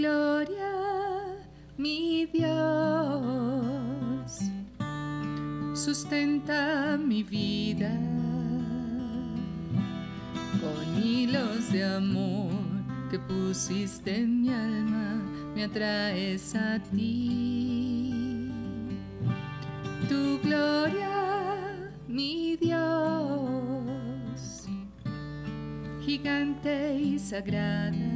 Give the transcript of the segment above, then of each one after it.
Gloria, mi Dios, sustenta mi vida con hilos de amor que pusiste en mi alma, me atraes a ti. Tu gloria, mi Dios, gigante y sagrada,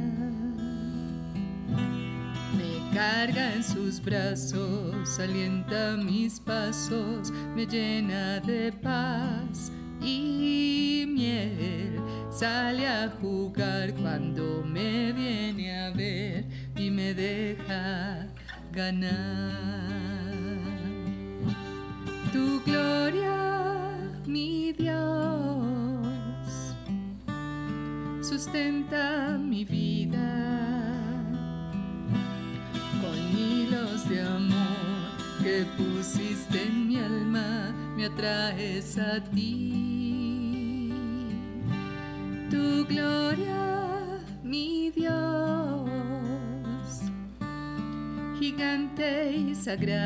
carga en sus brazos, alienta mis pasos, me llena de paz y miel. Sale a jugar cuando me viene a ver y me deja ganar. Sagrada,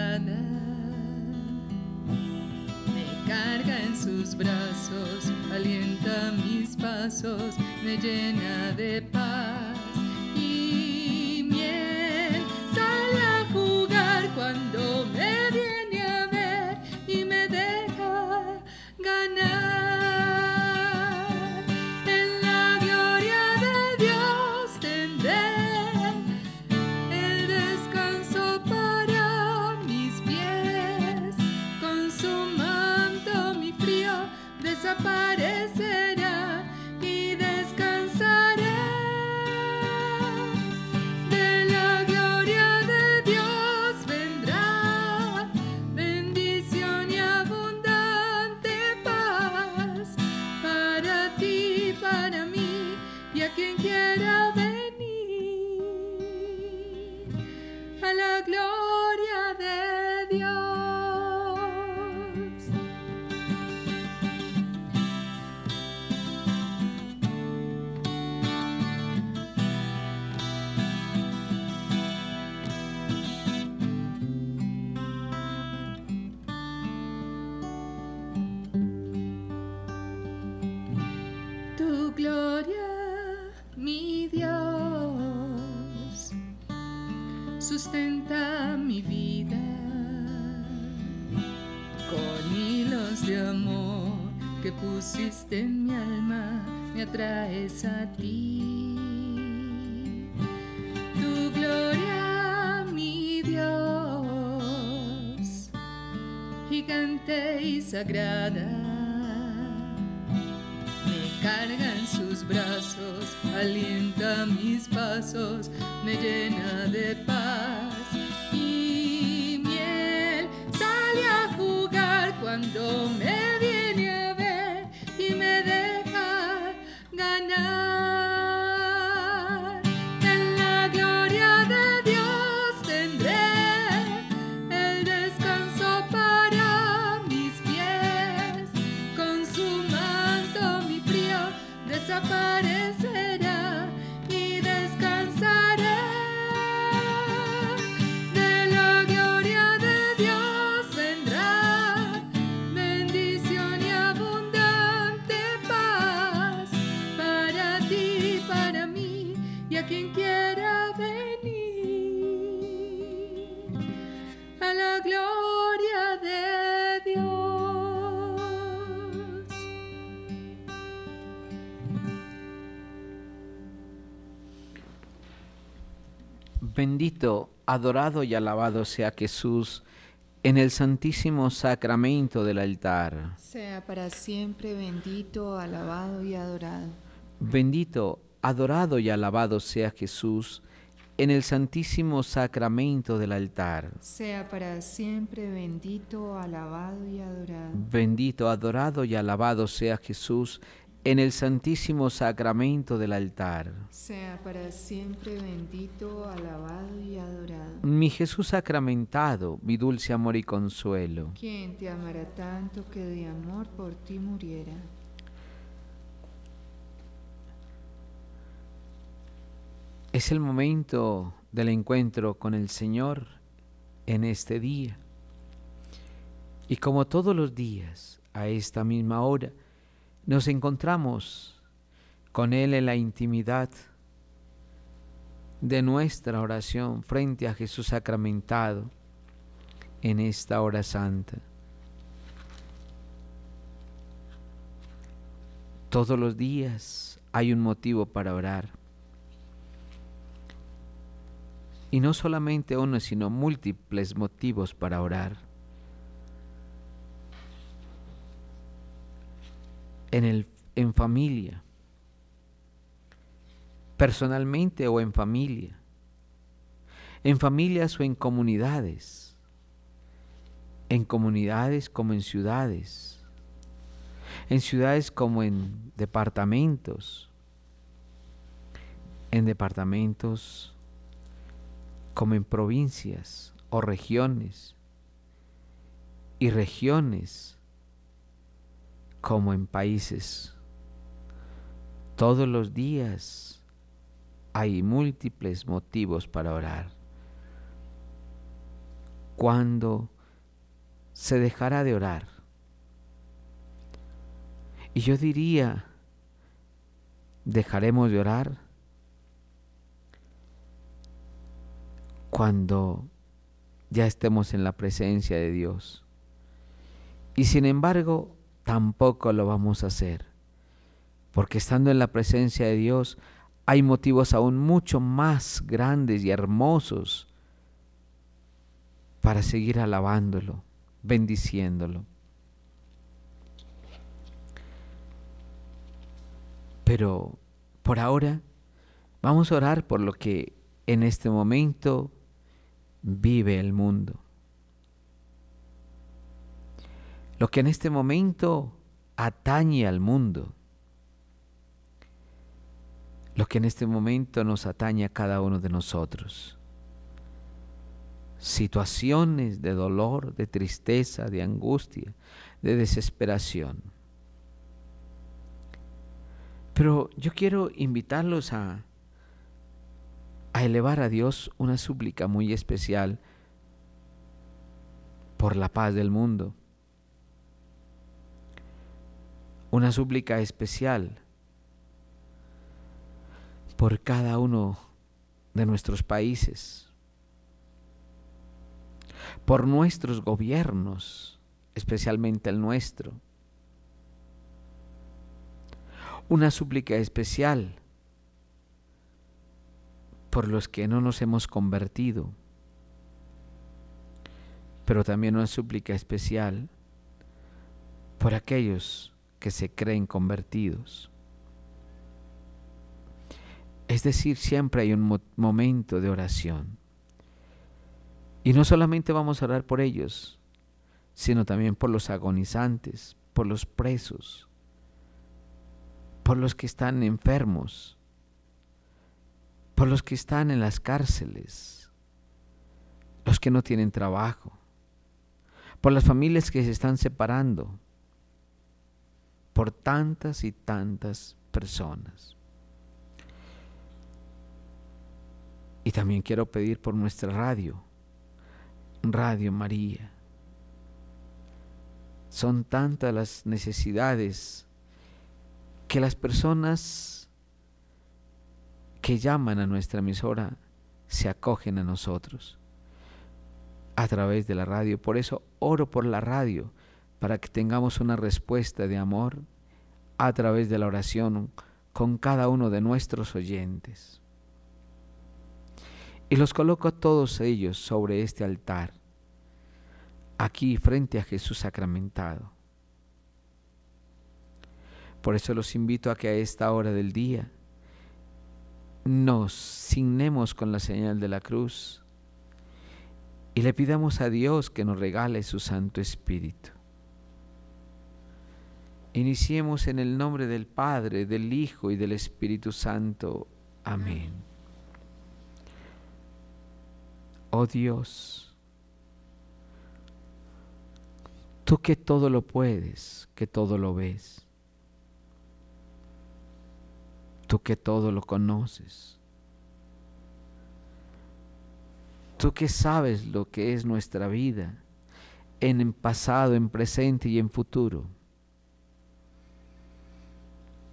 sagrada adorado y alabado sea Jesús en el santísimo sacramento del altar. Sea para siempre bendito, alabado y adorado. Bendito, adorado y alabado sea Jesús en el santísimo sacramento del altar. Sea para siempre bendito, alabado y adorado. Bendito, adorado y alabado sea Jesús en el santísimo sacramento del altar. Sea para siempre bendito, alabado y adorado. Mi Jesús sacramentado, mi dulce amor y consuelo. ¿Quién te amará tanto que de amor por ti muriera? Es el momento del encuentro con el Señor en este día. Y como todos los días, a esta misma hora, nos encontramos con Él en la intimidad de nuestra oración frente a Jesús sacramentado en esta hora santa. Todos los días hay un motivo para orar. Y no solamente uno, sino múltiples motivos para orar. En, el, en familia, personalmente o en familia, en familias o en comunidades, en comunidades como en ciudades, en ciudades como en departamentos, en departamentos como en provincias o regiones, y regiones como en países. Todos los días hay múltiples motivos para orar. Cuando se dejará de orar? Y yo diría, dejaremos de orar cuando ya estemos en la presencia de Dios. Y sin embargo, tampoco lo vamos a hacer, porque estando en la presencia de Dios hay motivos aún mucho más grandes y hermosos para seguir alabándolo, bendiciéndolo. Pero por ahora vamos a orar por lo que en este momento vive el mundo. Lo que en este momento atañe al mundo. Lo que en este momento nos atañe a cada uno de nosotros. Situaciones de dolor, de tristeza, de angustia, de desesperación. Pero yo quiero invitarlos a a elevar a Dios una súplica muy especial por la paz del mundo. Una súplica especial por cada uno de nuestros países, por nuestros gobiernos, especialmente el nuestro. Una súplica especial por los que no nos hemos convertido, pero también una súplica especial por aquellos que se creen convertidos. Es decir, siempre hay un momento de oración. Y no solamente vamos a orar por ellos, sino también por los agonizantes, por los presos, por los que están enfermos, por los que están en las cárceles, los que no tienen trabajo, por las familias que se están separando, por tantas y tantas personas. Y también quiero pedir por nuestra radio, Radio María. Son tantas las necesidades que las personas que llaman a nuestra emisora se acogen a nosotros a través de la radio. Por eso oro por la radio, para que tengamos una respuesta de amor a través de la oración con cada uno de nuestros oyentes. Y los coloco a todos ellos sobre este altar, aquí frente a Jesús sacramentado. Por eso los invito a que a esta hora del día nos signemos con la señal de la cruz y le pidamos a Dios que nos regale su Santo Espíritu. Iniciemos en el nombre del Padre, del Hijo y del Espíritu Santo. Amén. Oh Dios, tú que todo lo puedes, que todo lo ves tú que todo lo conoces. Tú que sabes lo que es nuestra vida en pasado, en presente y en futuro.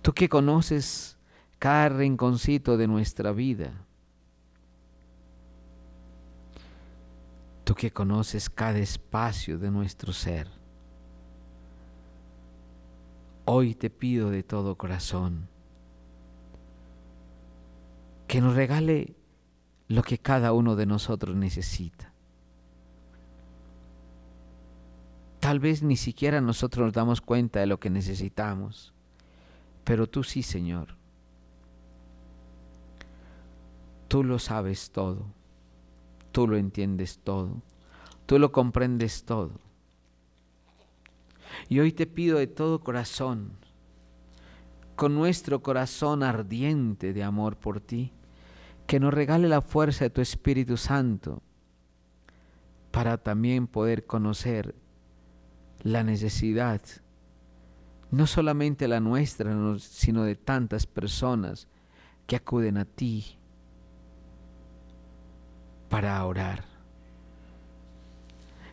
Tú que conoces cada rinconcito de nuestra vida. Tú que conoces cada espacio de nuestro ser. Hoy te pido de todo corazón que nos regale lo que cada uno de nosotros necesita. Tal vez ni siquiera nosotros nos damos cuenta de lo que necesitamos, pero tú sí, Señor. Tú lo sabes todo tú lo entiendes todo, tú lo comprendes todo. Y hoy te pido de todo corazón, con nuestro corazón ardiente de amor por ti, que nos regale la fuerza de tu Espíritu Santo para también poder conocer la necesidad, no solamente la nuestra, sino de tantas personas que acuden a ti para orar,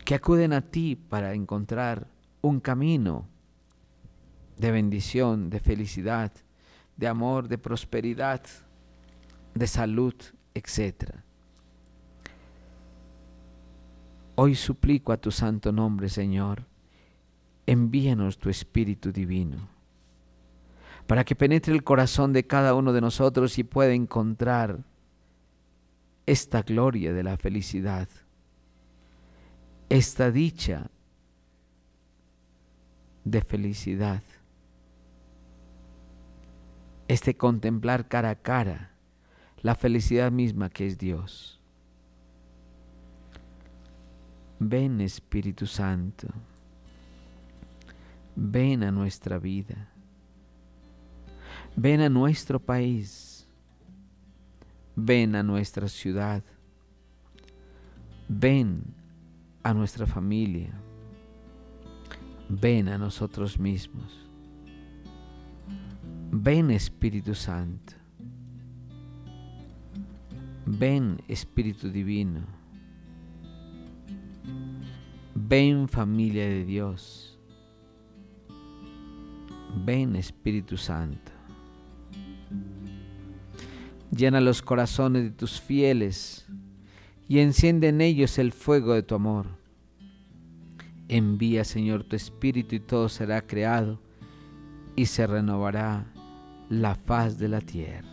que acuden a ti para encontrar un camino de bendición, de felicidad, de amor, de prosperidad, de salud, etc. Hoy suplico a tu santo nombre, Señor, envíanos tu Espíritu Divino, para que penetre el corazón de cada uno de nosotros y pueda encontrar esta gloria de la felicidad, esta dicha de felicidad, este contemplar cara a cara la felicidad misma que es Dios. Ven Espíritu Santo, ven a nuestra vida, ven a nuestro país Ven a nuestra ciudad. Ven a nuestra familia. Ven a nosotros mismos. Ven Espíritu Santo. Ven Espíritu Divino. Ven familia de Dios. Ven Espíritu Santo. Llena los corazones de tus fieles y enciende en ellos el fuego de tu amor. Envía, Señor, tu Espíritu y todo será creado y se renovará la faz de la tierra.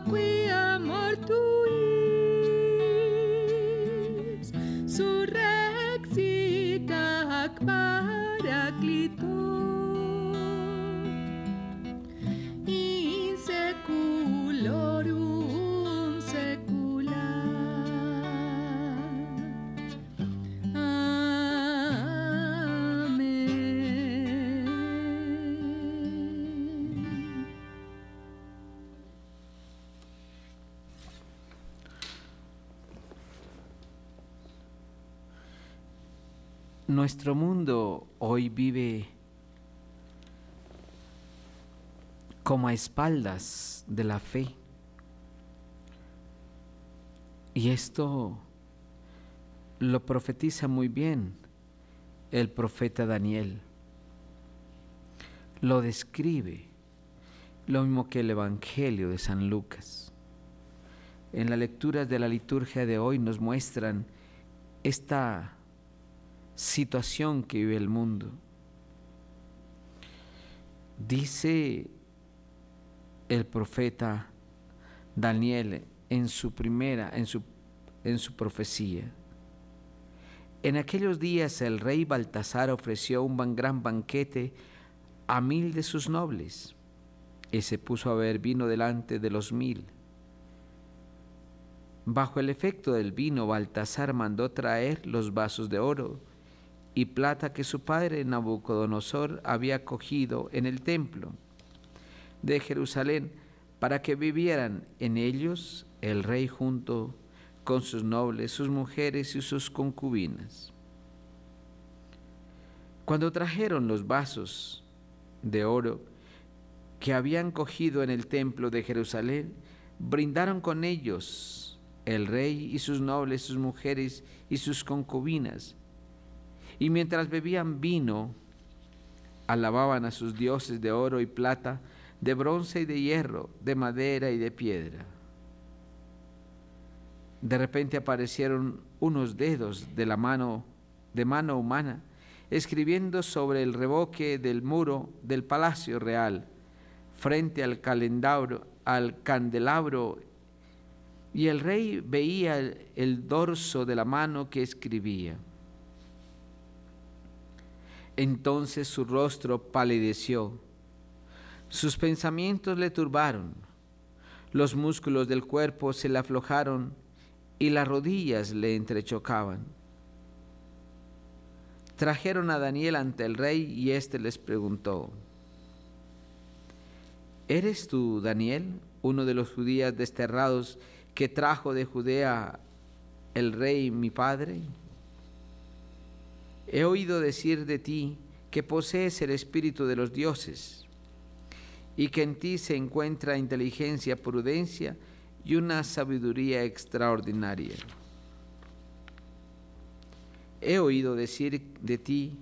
qui Nuestro mundo hoy vive como a espaldas de la fe. Y esto lo profetiza muy bien el profeta Daniel. Lo describe lo mismo que el Evangelio de San Lucas. En las lecturas de la liturgia de hoy nos muestran esta situación que vive el mundo. Dice el profeta Daniel en su primera, en su, en su profecía. En aquellos días el rey Baltasar ofreció un gran banquete a mil de sus nobles y se puso a beber vino delante de los mil. Bajo el efecto del vino, Baltasar mandó traer los vasos de oro y plata que su padre Nabucodonosor había cogido en el templo de Jerusalén para que vivieran en ellos el rey junto con sus nobles, sus mujeres y sus concubinas. Cuando trajeron los vasos de oro que habían cogido en el templo de Jerusalén, brindaron con ellos el rey y sus nobles, sus mujeres y sus concubinas, y mientras bebían vino, alababan a sus dioses de oro y plata, de bronce y de hierro, de madera y de piedra. De repente aparecieron unos dedos de la mano, de mano humana, escribiendo sobre el revoque del muro del palacio real, frente al al candelabro, y el rey veía el dorso de la mano que escribía. Entonces su rostro palideció, sus pensamientos le turbaron, los músculos del cuerpo se le aflojaron y las rodillas le entrechocaban. Trajeron a Daniel ante el rey y éste les preguntó, ¿Eres tú, Daniel, uno de los judíos desterrados que trajo de Judea el rey mi padre? He oído decir de ti que posees el espíritu de los dioses y que en ti se encuentra inteligencia, prudencia y una sabiduría extraordinaria. He oído decir de ti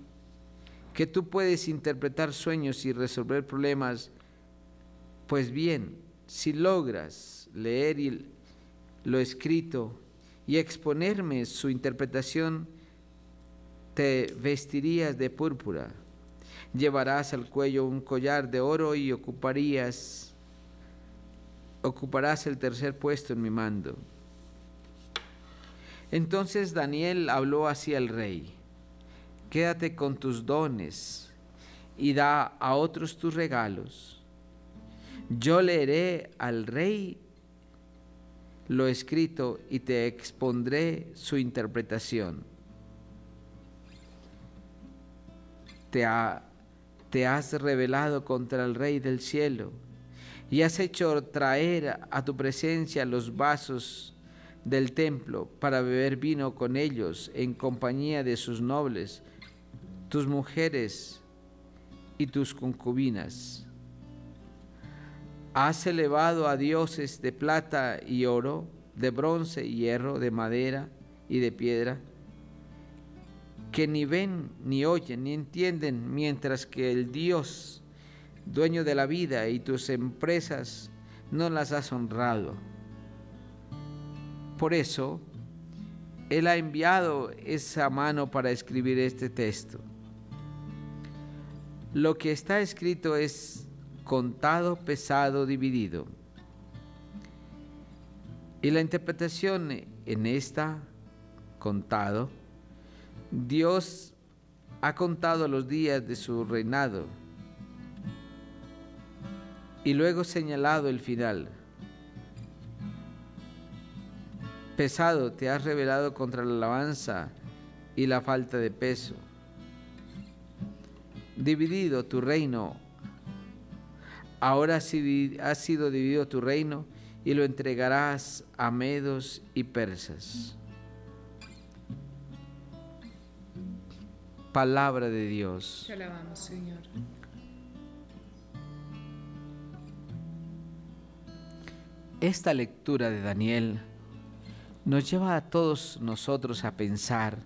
que tú puedes interpretar sueños y resolver problemas. Pues bien, si logras leer lo escrito y exponerme su interpretación, te vestirías de púrpura, llevarás al cuello un collar de oro y ocuparías, ocuparás el tercer puesto en mi mando. Entonces Daniel habló así al rey, quédate con tus dones y da a otros tus regalos. Yo leeré al rey lo escrito y te expondré su interpretación. Te, has revelado contra el Rey del cielo y has hecho traer a tu presencia los vasos del templo para beber vino con ellos en compañía de sus nobles, tus mujeres y tus concubinas. Has elevado a dioses de plata y oro de bronce y hierro, de madera y de piedra, que ni ven, ni oyen, ni entienden, mientras que el Dios, dueño de la vida y tus empresas, no las has honrado. Por eso, Él ha enviado esa mano para escribir este texto. Lo que está escrito es contado, pesado, dividido. Y la interpretación en esta contado, Dios ha contado los días de su reinado y luego señalado el final. Pesado te has revelado contra la alabanza y la falta de peso. Dividido tu reino, ahora ha sido dividido tu reino y lo entregarás a medos y persas. Palabra de Dios. Te alabamos, Señor. Esta lectura de Daniel nos lleva a todos nosotros a pensar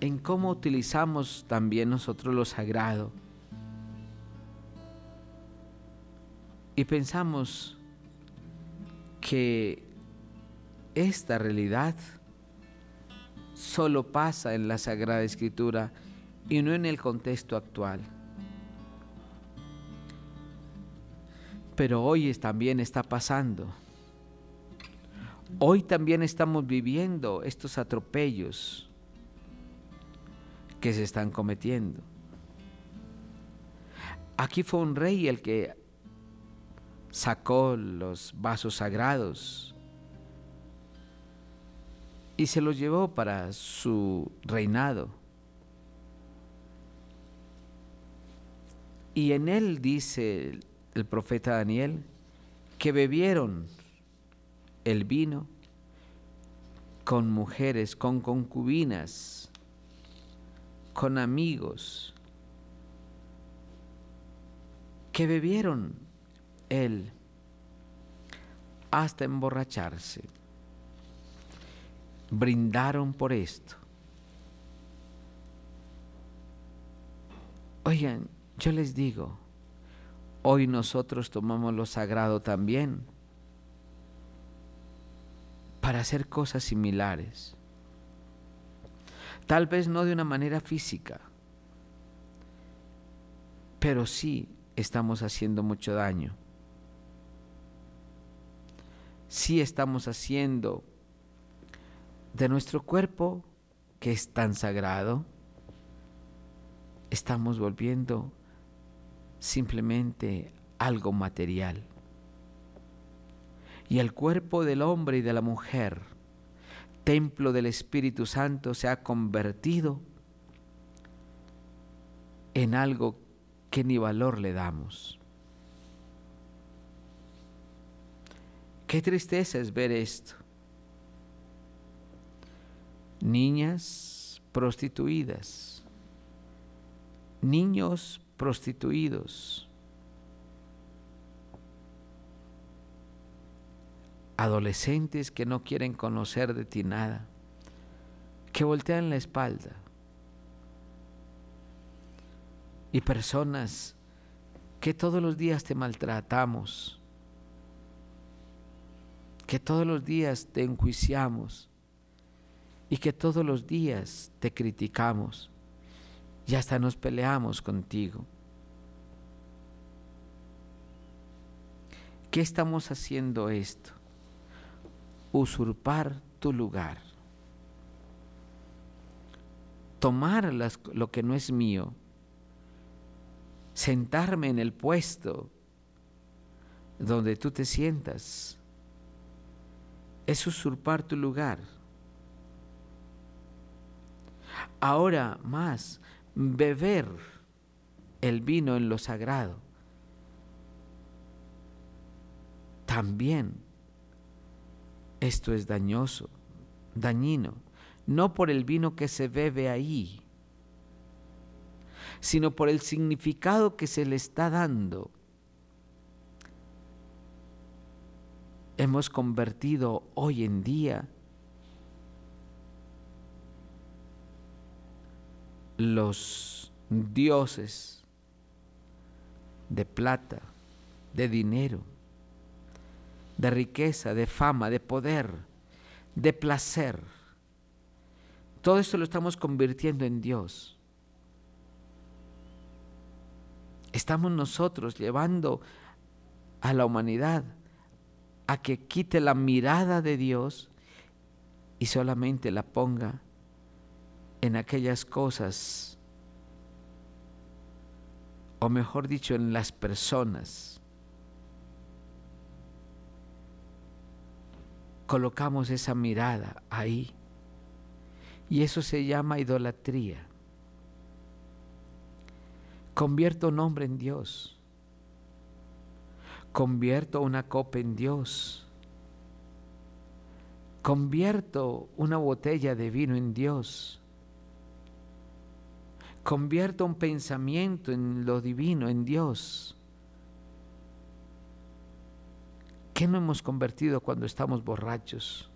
en cómo utilizamos también nosotros lo sagrado. Y pensamos que esta realidad solo pasa en la Sagrada Escritura y no en el contexto actual. Pero hoy también está pasando. Hoy también estamos viviendo estos atropellos que se están cometiendo. Aquí fue un rey el que sacó los vasos sagrados y se los llevó para su reinado. Y en él dice el profeta Daniel que bebieron el vino con mujeres, con concubinas, con amigos, que bebieron él hasta emborracharse. Brindaron por esto. Oigan, yo les digo, hoy nosotros tomamos lo sagrado también para hacer cosas similares. Tal vez no de una manera física, pero sí estamos haciendo mucho daño si estamos haciendo de nuestro cuerpo, que es tan sagrado, estamos volviendo simplemente algo material. Y el cuerpo del hombre y de la mujer, templo del Espíritu Santo, se ha convertido en algo que ni valor le damos. Qué tristeza es ver esto. Niñas prostituidas, niños prostituidos, adolescentes que no quieren conocer de ti nada, que voltean la espalda, y personas que todos los días te maltratamos que todos los días te enjuiciamos y que todos los días te criticamos y hasta nos peleamos contigo. ¿Qué estamos haciendo esto? Usurpar tu lugar. Tomar lo que no es mío. Sentarme en el puesto donde tú te sientas es usurpar tu lugar. Ahora más, beber el vino en lo sagrado. También esto es dañoso, dañino, no por el vino que se bebe ahí, sino por el significado que se le está dando hemos convertido hoy en día los dioses de plata, de dinero, de riqueza, de fama, de poder, de placer. Todo esto lo estamos convirtiendo en Dios. Estamos nosotros llevando a la humanidad a que quite la mirada de Dios y solamente la ponga en aquellas cosas, o mejor dicho, en las personas. Colocamos esa mirada ahí. Y eso se llama idolatría. Convierto un hombre en Dios. Convierto una copa en Dios. Convierto una botella de vino en Dios. Convierto un pensamiento en lo divino, en Dios. ¿Qué no hemos convertido cuando estamos borrachos?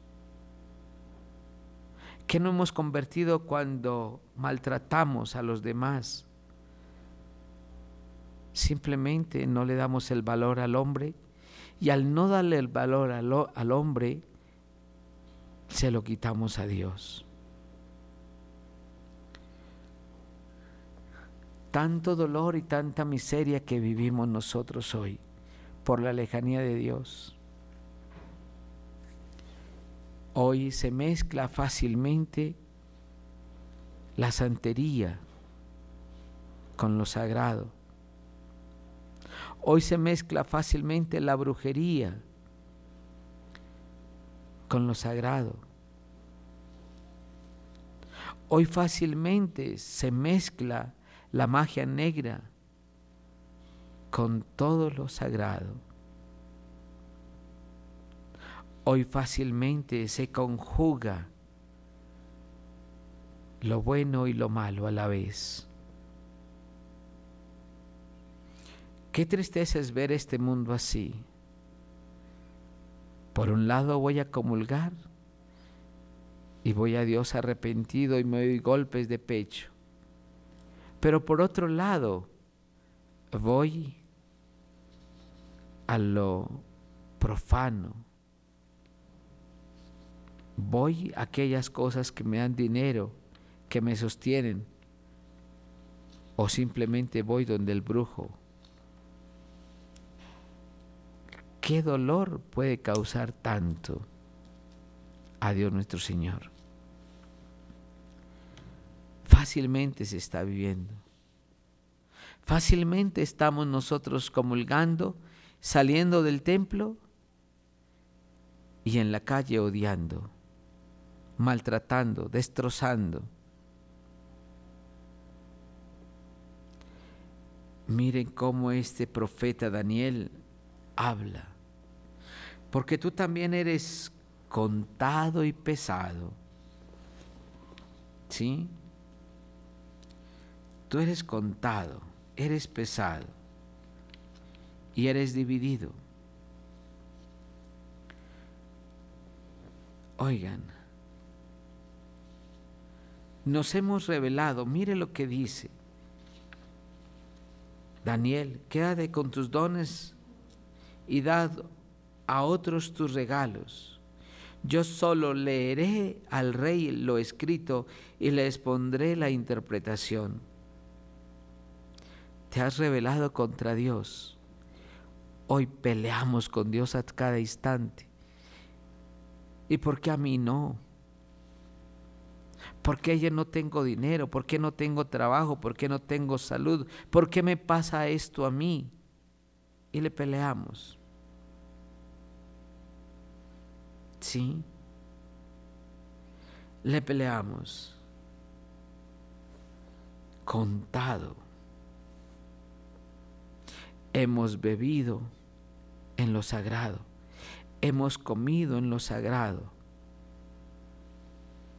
¿Qué no hemos convertido cuando maltratamos a los demás? Simplemente no le damos el valor al hombre y al no darle el valor al, al hombre, se lo quitamos a Dios. Tanto dolor y tanta miseria que vivimos nosotros hoy por la lejanía de Dios. Hoy se mezcla fácilmente la santería con lo sagrado. Hoy se mezcla fácilmente la brujería con lo sagrado. Hoy fácilmente se mezcla la magia negra con todo lo sagrado. Hoy fácilmente se conjuga lo bueno y lo malo a la vez. Qué tristeza es ver este mundo así. Por un lado voy a comulgar y voy a Dios arrepentido y me doy golpes de pecho. Pero por otro lado voy a lo profano. Voy a aquellas cosas que me dan dinero, que me sostienen. O simplemente voy donde el brujo ¿Qué dolor puede causar tanto a Dios nuestro Señor? Fácilmente se está viviendo. Fácilmente estamos nosotros comulgando, saliendo del templo y en la calle odiando, maltratando, destrozando. Miren cómo este profeta Daniel habla porque tú también eres contado y pesado. ¿Sí? Tú eres contado, eres pesado y eres dividido. Oigan, nos hemos revelado, mire lo que dice. Daniel, quédate con tus dones y dad a otros tus regalos. Yo solo leeré al rey lo escrito y le expondré la interpretación. Te has revelado contra Dios. Hoy peleamos con Dios a cada instante. ¿Y por qué a mí no? ¿Por qué yo no tengo dinero? ¿Por qué no tengo trabajo? ¿Por qué no tengo salud? ¿Por qué me pasa esto a mí? Y le peleamos. Sí. Le peleamos. Contado. Hemos bebido en lo sagrado. Hemos comido en lo sagrado.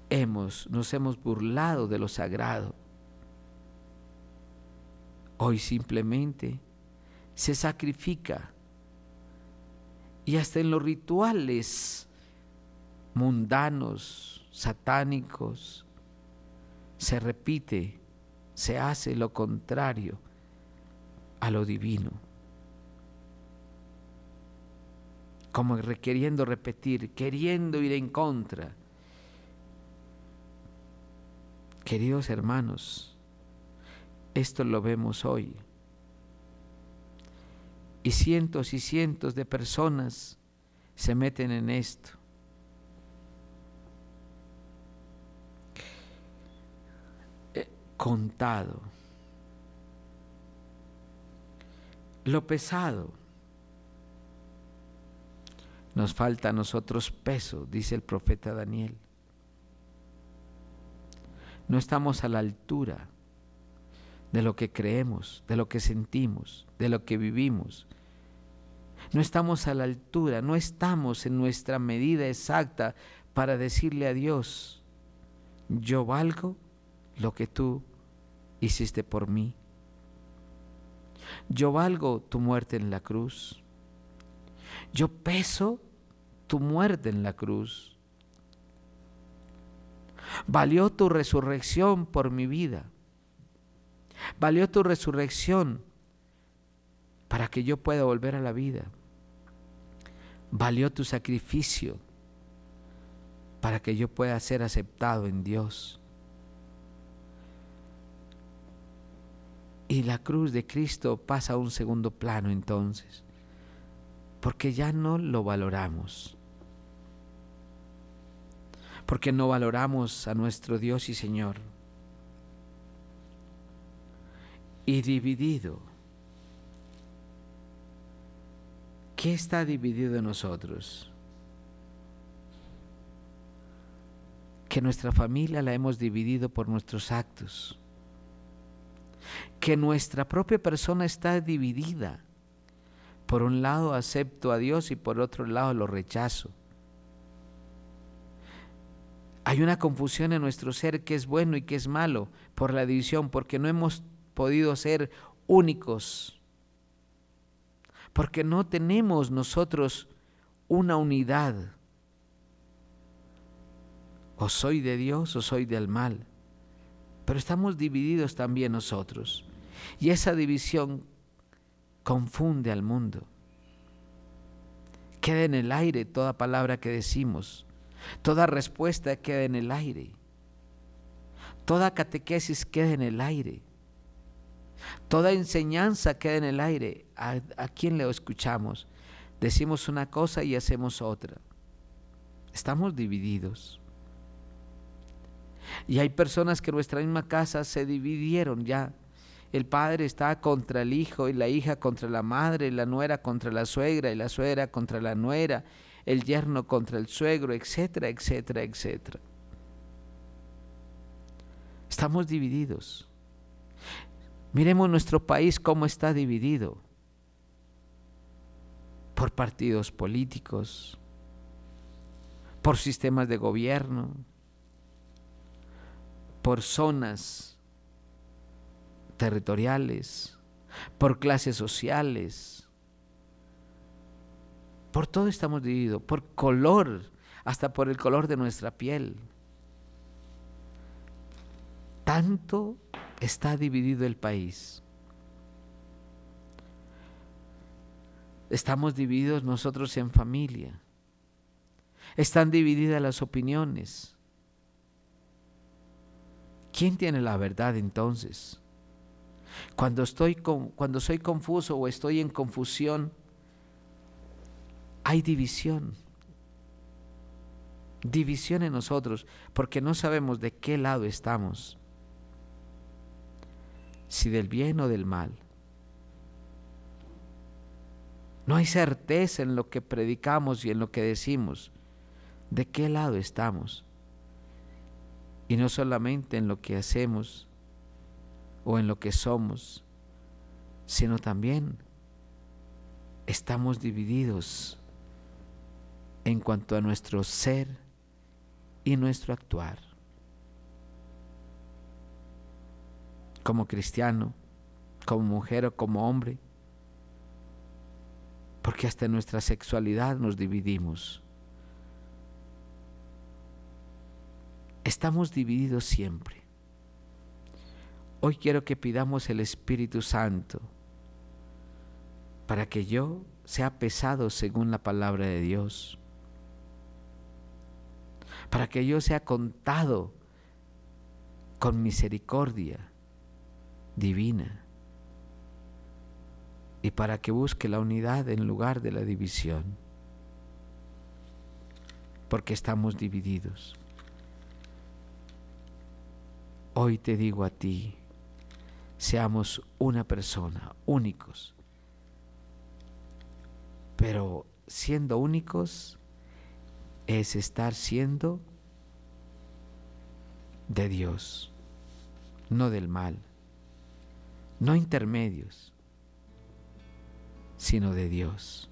Hemos, nos hemos burlado de lo sagrado. Hoy simplemente se sacrifica y hasta en los rituales mundanos, satánicos, se repite, se hace lo contrario a lo divino. Como requiriendo repetir, queriendo ir en contra. Queridos hermanos, esto lo vemos hoy. Y cientos y cientos de personas se meten en esto. contado. Lo pesado. Nos falta a nosotros peso, dice el profeta Daniel. No estamos a la altura de lo que creemos, de lo que sentimos, de lo que vivimos. No estamos a la altura, no estamos en nuestra medida exacta para decirle a Dios, yo valgo lo que tú hiciste por mí. Yo valgo tu muerte en la cruz. Yo peso tu muerte en la cruz. Valió tu resurrección por mi vida. Valió tu resurrección para que yo pueda volver a la vida. Valió tu sacrificio para que yo pueda ser aceptado en Dios. Y la cruz de Cristo pasa a un segundo plano entonces, porque ya no lo valoramos, porque no valoramos a nuestro Dios y Señor. Y dividido, ¿qué está dividido en nosotros? Que nuestra familia la hemos dividido por nuestros actos que nuestra propia persona está dividida. Por un lado acepto a Dios y por otro lado lo rechazo. Hay una confusión en nuestro ser que es bueno y que es malo por la división, porque no hemos podido ser únicos, porque no tenemos nosotros una unidad. O soy de Dios o soy del mal, pero estamos divididos también nosotros. Y esa división confunde al mundo. Queda en el aire toda palabra que decimos. Toda respuesta queda en el aire. Toda catequesis queda en el aire. Toda enseñanza queda en el aire. ¿A, a quién le escuchamos? Decimos una cosa y hacemos otra. Estamos divididos. Y hay personas que en nuestra misma casa se dividieron ya el padre está contra el hijo y la hija contra la madre, la nuera contra la suegra y la suegra contra la nuera, el yerno contra el suegro, etcétera, etcétera, etcétera. Estamos divididos. Miremos nuestro país cómo está dividido por partidos políticos, por sistemas de gobierno, por zonas territoriales, por clases sociales. Por todo estamos divididos, por color, hasta por el color de nuestra piel. Tanto está dividido el país. Estamos divididos nosotros en familia. Están divididas las opiniones. ¿Quién tiene la verdad entonces? Cuando, estoy cuando soy confuso o estoy en confusión, hay división. División en nosotros, porque no sabemos de qué lado estamos. Si del bien o del mal. No hay certeza en lo que predicamos y en lo que decimos. ¿De qué lado estamos? Y no solamente en lo que hacemos, o en lo que somos, sino también estamos divididos en cuanto a nuestro ser y nuestro actuar. Como cristiano, como mujer o como hombre, Porque hasta en nuestra sexualidad nos dividimos. Estamos divididos siempre. Hoy quiero que pidamos el Espíritu Santo para que yo sea pesado según la palabra de Dios, para que yo sea contado con misericordia divina y para que busque la unidad en lugar de la división, porque estamos divididos. Hoy te digo a ti, seamos una persona, únicos. Pero siendo únicos es estar siendo de Dios, no del mal, no intermedios, sino de Dios.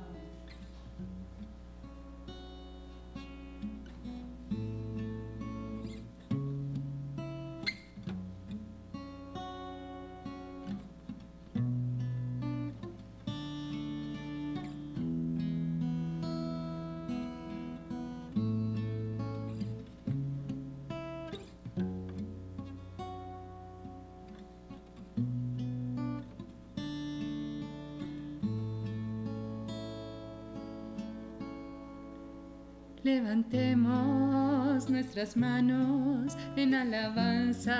Nuestras manos en alabanza.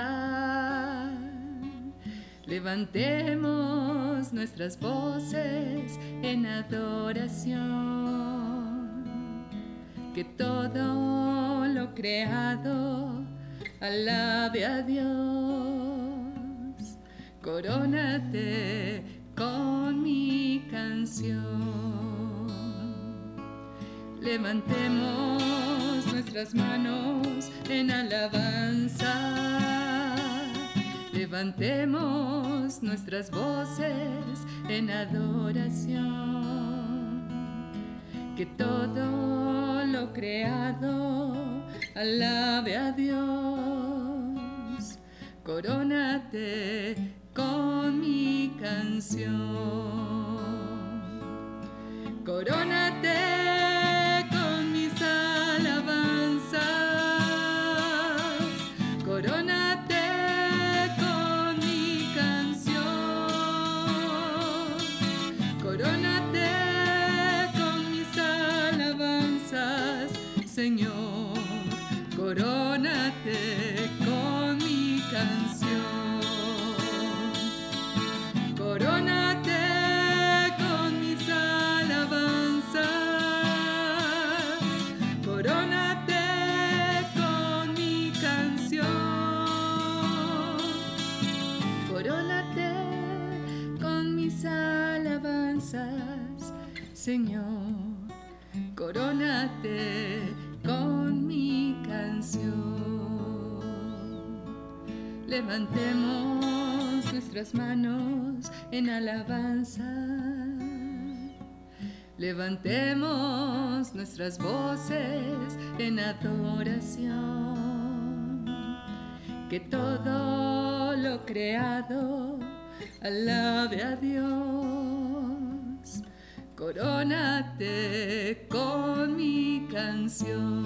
Levantemos nuestras voces en adoración. Que todo lo creado alabe a Dios. Corónate con mi canción. Levantemos nuestras manos en alabanza. Levantemos nuestras voces en adoración. Que todo lo creado alabe a Dios. Corónate con mi canción. Corónate Levantemos nuestras manos en alabanza. Levantemos nuestras voces en adoración. Que todo lo creado alabe a Dios corónate con mi canción.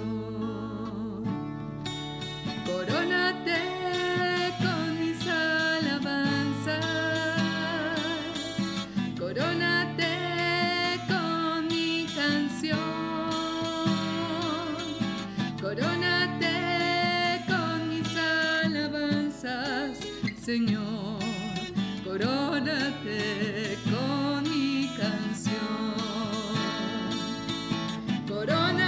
Corónate Corónate con mi canción. Señor,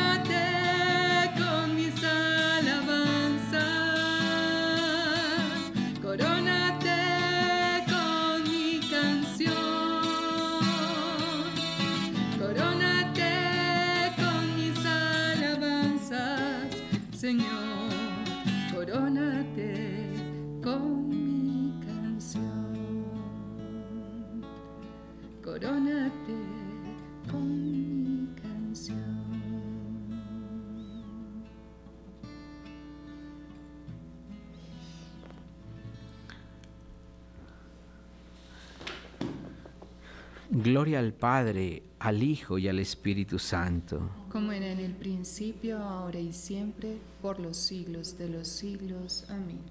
Gloria al Padre, al Hijo y al Espíritu Santo. Como era en el principio, ahora y siempre, por los siglos de los siglos. Amén.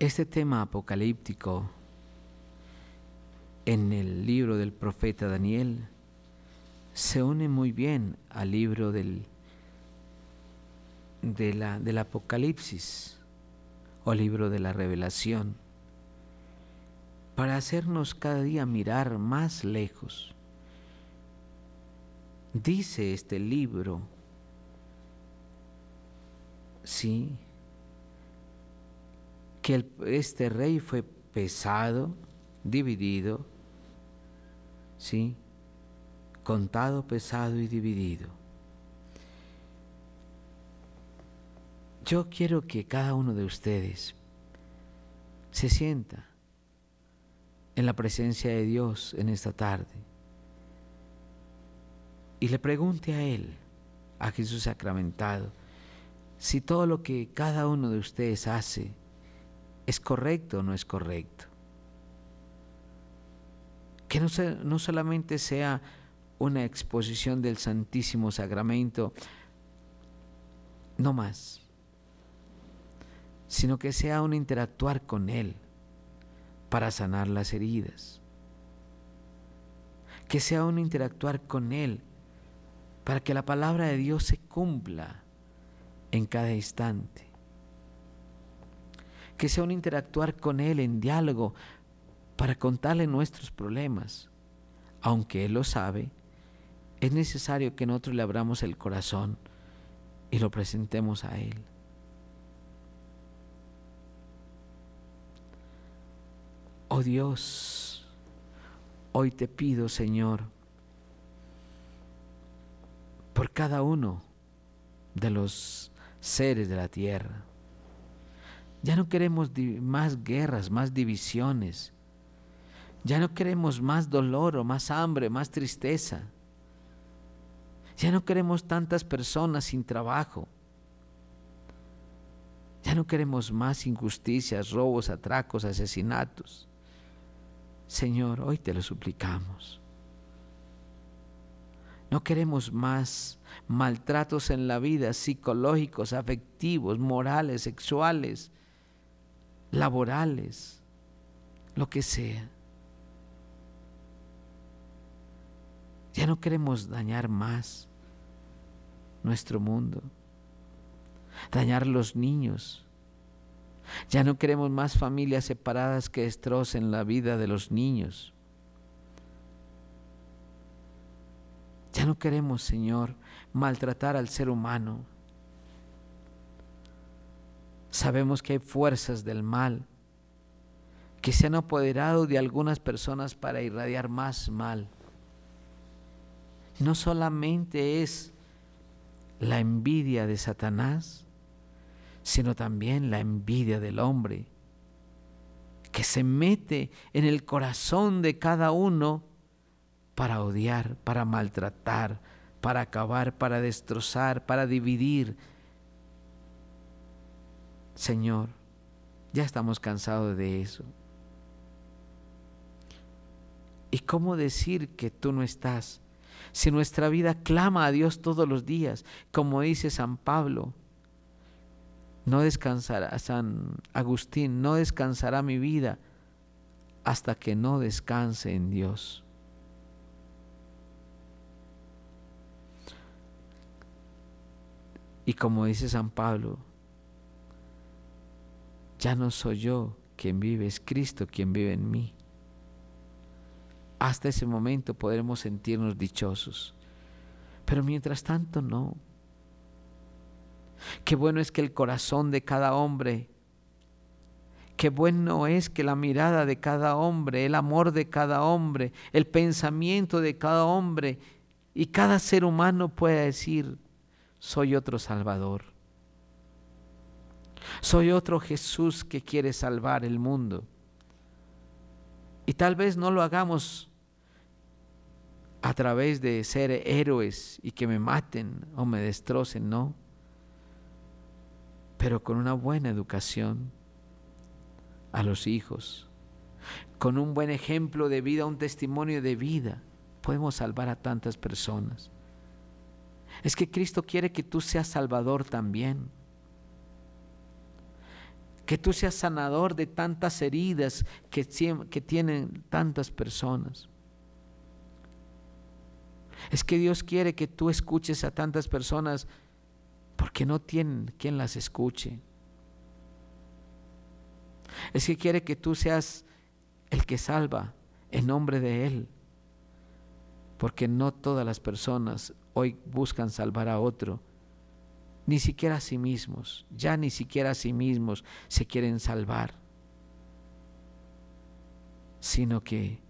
Este tema apocalíptico en el libro del profeta Daniel se une muy bien al libro del, de la, del Apocalipsis o libro de la revelación para hacernos cada día mirar más lejos. Dice este libro, sí, que este rey fue pesado, dividido, sí, contado, pesado y dividido. Yo quiero que cada uno de ustedes se sienta en la presencia de Dios en esta tarde y le pregunte a Él, a Jesús sacramentado, si todo lo que cada uno de ustedes hace es correcto o no es correcto. Que no, no solamente sea una exposición del Santísimo Sacramento, no más, sino que sea un interactuar con Él para sanar las heridas. Que sea un interactuar con Él para que la palabra de Dios se cumpla en cada instante. Que sea un interactuar con Él en diálogo para contarle nuestros problemas. Aunque Él lo sabe, es necesario que nosotros le abramos el corazón y lo presentemos a Él. Oh Dios, hoy te pido, Señor, por cada uno de los seres de la tierra. Ya no queremos más guerras, más divisiones. Ya no queremos más dolor o más hambre, más tristeza. Ya no queremos tantas personas sin trabajo. Ya no queremos más injusticias, robos, atracos, asesinatos. Señor, hoy te lo suplicamos. No queremos más maltratos en la vida psicológicos, afectivos, morales, sexuales, laborales, lo que sea. Ya no queremos dañar más nuestro mundo, dañar los niños, ya no queremos más familias separadas que destrocen la vida de los niños. Ya no queremos, Señor, maltratar al ser humano. Sabemos que hay fuerzas del mal que se han apoderado de algunas personas para irradiar más mal. No solamente es la envidia de Satanás, sino también la envidia del hombre, que se mete en el corazón de cada uno para odiar, para maltratar, para acabar, para destrozar, para dividir. Señor, ya estamos cansados de eso. ¿Y cómo decir que tú no estás? Si nuestra vida clama a Dios todos los días, como dice San Pablo, no descansará, San Agustín, no descansará mi vida hasta que no descanse en Dios. Y como dice San Pablo, ya no soy yo quien vive, es Cristo quien vive en mí. Hasta ese momento podremos sentirnos dichosos. Pero mientras tanto no. Qué bueno es que el corazón de cada hombre, qué bueno es que la mirada de cada hombre, el amor de cada hombre, el pensamiento de cada hombre y cada ser humano pueda decir, soy otro Salvador. Soy otro Jesús que quiere salvar el mundo. Y tal vez no lo hagamos a través de ser héroes y que me maten o me destrocen, no pero con una buena educación a los hijos, Con un buen ejemplo de vida, un testimonio de vida, podemos salvar a tantas personas. Es que Cristo quiere que tú seas salvador también. Que tú seas sanador de tantas heridas que, que tienen tantas personas. Es que Dios quiere que tú escuches a tantas personas porque no tienen quien las escuche. Es que quiere que tú seas el que salva en nombre de Él. Porque no todas las personas hoy buscan salvar a otro, ni siquiera a sí mismos, ya ni siquiera a sí mismos se quieren salvar, sino que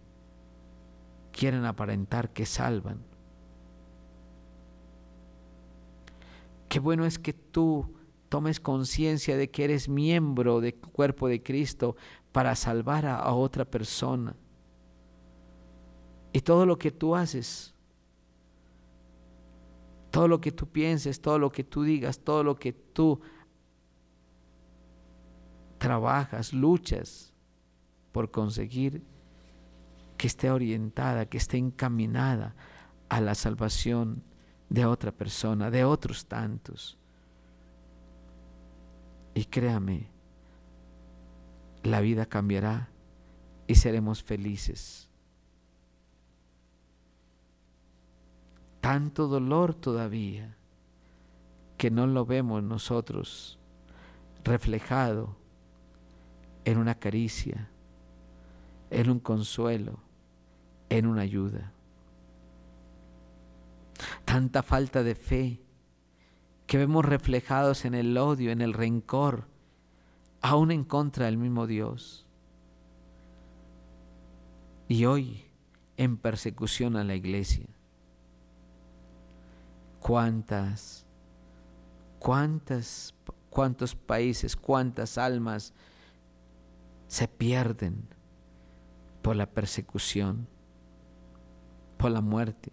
quieren aparentar que salvan. Qué bueno es que tú tomes conciencia de que eres miembro del cuerpo de Cristo para salvar a, a, otra persona. Y todo lo que tú haces, todo lo que tú pienses, todo lo que tú digas, todo lo que tú trabajas, luchas por conseguir que esté orientada, que esté encaminada a la salvación de otra persona, de otros tantos. Y créame, la vida cambiará y seremos felices. Tanto dolor todavía que no lo vemos nosotros reflejado en una caricia, en un consuelo, en una ayuda tanta falta de fe que vemos reflejados en el odio, en el rencor, aún en contra del mismo Dios. Y hoy en persecución a la iglesia. ¿Cuántas, cuántas, cuántos países, cuántas almas se pierden por la persecución, por la muerte?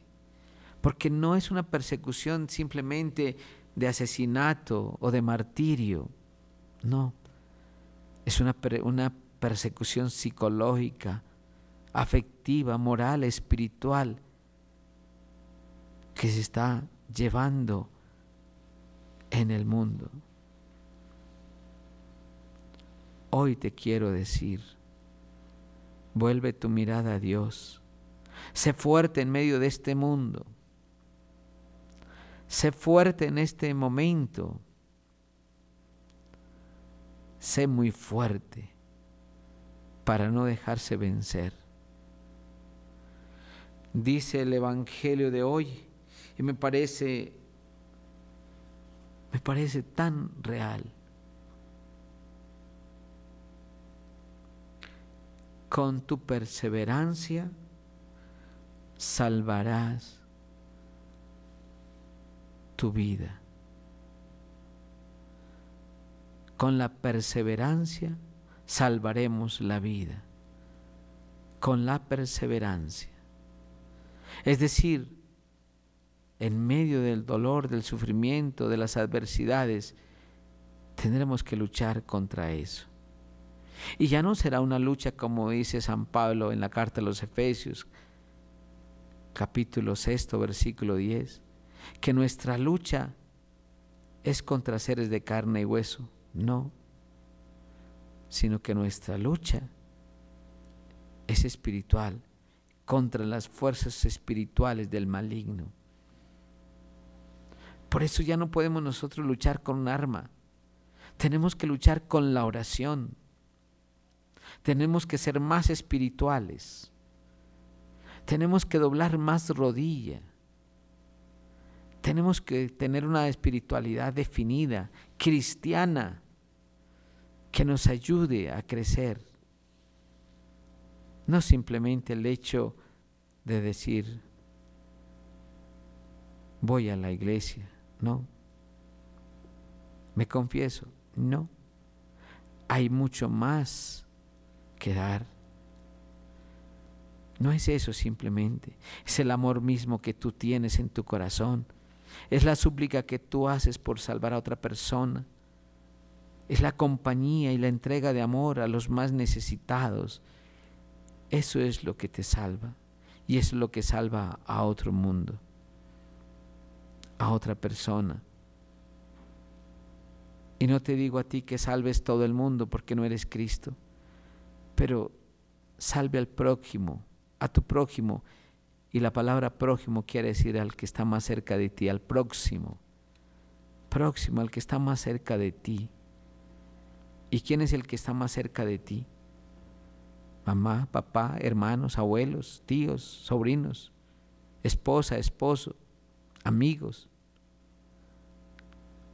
Porque no es una persecución simplemente de asesinato o de martirio, no, es una, una persecución psicológica, afectiva, moral, espiritual, que se está llevando en el mundo. Hoy te quiero decir, vuelve tu mirada a Dios, sé fuerte en medio de este mundo Sé fuerte en este momento. Sé muy fuerte para no dejarse vencer. Dice el Evangelio de hoy y me parece, me parece tan real. Con tu perseverancia salvarás tu vida. Con la perseverancia salvaremos la vida. Con la perseverancia. Es decir, en medio del dolor, del sufrimiento, de las adversidades, tendremos que luchar contra eso. Y ya no será una lucha como dice San Pablo en la carta a los Efesios, capítulo 6, versículo 10 que nuestra lucha es contra seres de carne y hueso, no, sino que nuestra lucha es espiritual contra las fuerzas espirituales del maligno. Por eso ya no podemos nosotros luchar con un arma. Tenemos que luchar con la oración. Tenemos que ser más espirituales. Tenemos que doblar más rodilla tenemos que tener una espiritualidad definida, cristiana, que nos ayude a crecer. No simplemente el hecho de decir, voy a la iglesia, no. Me confieso, no. Hay mucho más que dar. No es eso simplemente, es el amor mismo que tú tienes en tu corazón es la súplica que tú haces por salvar a otra persona. Es la compañía y la entrega de amor a los más necesitados Eso es lo que te salva. Y es lo que salva a otro mundo, a otra persona. Y no te digo a ti que salves todo el mundo porque no eres Cristo, pero salve al prójimo, a tu prójimo. Y la palabra prójimo quiere decir al que está más cerca de ti, al próximo. Próximo, al que está más cerca de ti. ¿Y quién es el que está más cerca de ti? Mamá, papá, hermanos, abuelos, tíos, sobrinos, esposa, esposo, amigos.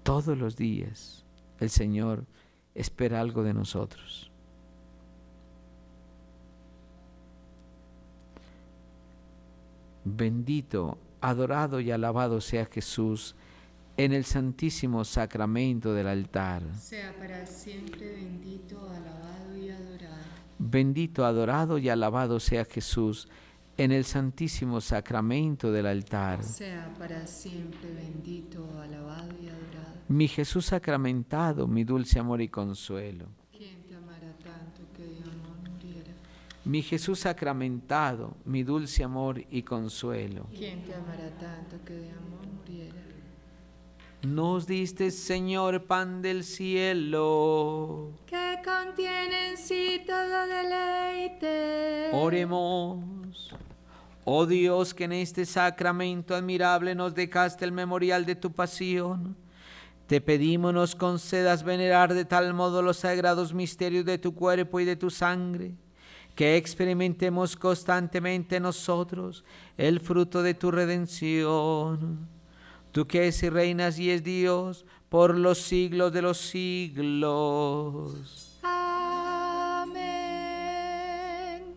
Todos los días el Señor espera algo de nosotros. Bendito, adorado y alabado sea Jesús en el santísimo sacramento del altar. Sea para siempre bendito, alabado y adorado. Bendito, adorado y alabado sea Jesús en el santísimo sacramento del altar. Sea para siempre bendito, alabado y adorado. Mi Jesús sacramentado, mi dulce amor y consuelo. ¿Quién te amará tanto que de amor muriera? Mi Jesús sacramentado, mi dulce amor y consuelo. ¿Quién te amará tanto que de amor muriera? Nos diste, Señor, pan del cielo. Que contiene en sí todo deleite. Oremos. Oh Dios, que en este sacramento admirable nos dejaste el memorial de tu pasión. Te pedimos nos concedas venerar de tal modo los sagrados misterios de tu cuerpo y de tu sangre, que experimentemos constantemente nosotros el fruto de tu redención. Tú que es y reinas y es Dios por los siglos de los siglos.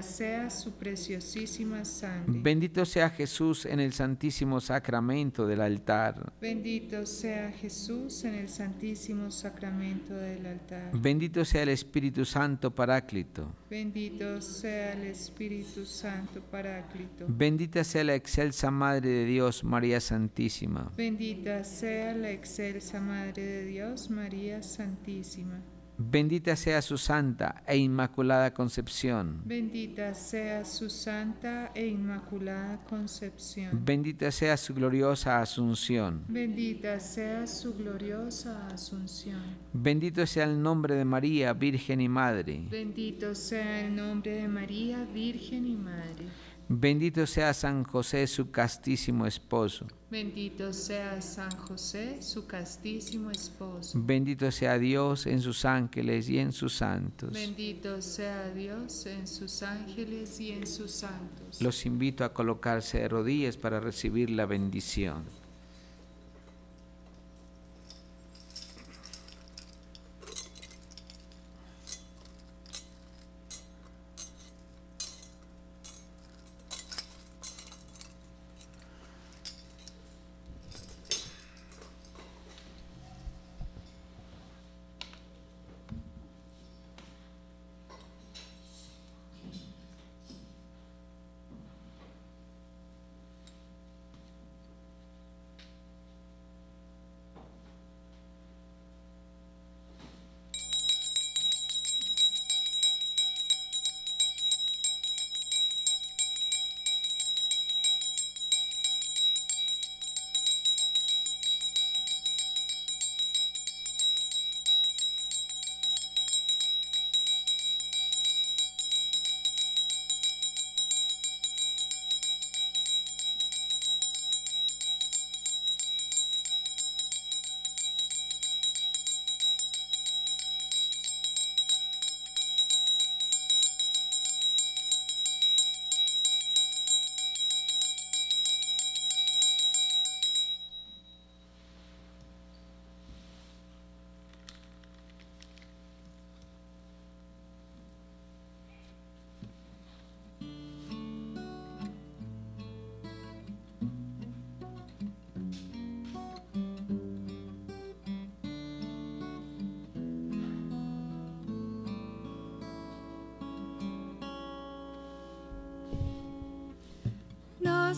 sea su preciosísima sangre. Bendito sea Jesús en el santísimo sacramento del altar. Bendito sea Jesús en el santísimo sacramento del altar. Bendito sea el Espíritu Santo Paráclito. Bendito sea el Espíritu Santo Paráclito. Bendita sea la excelsa Madre de Dios, María Santísima. Bendita sea la excelsa Madre de Dios, María Santísima. Bendita sea su santa e inmaculada concepción. Bendita sea su santa e inmaculada concepción. Bendita sea su gloriosa asunción. Bendita sea su gloriosa asunción. Bendito sea el nombre de María, Virgen y Madre. Bendito sea el nombre de María, Virgen y Madre. Bendito sea San José, su castísimo esposo. Bendito sea San José, su castísimo esposo. Bendito sea Dios en sus ángeles y en sus santos. Bendito sea Dios en sus ángeles y en sus santos. Los invito a colocarse de rodillas para recibir la bendición.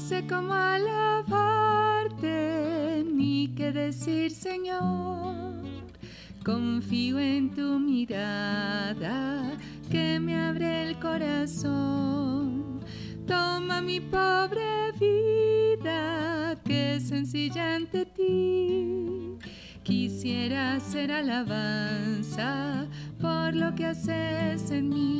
Sé cómo alabarte ni qué decir, Señor. Confío en tu mirada que me abre el corazón. Toma mi pobre vida que es sencilla ante ti. Quisiera ser alabanza por lo que haces en mí.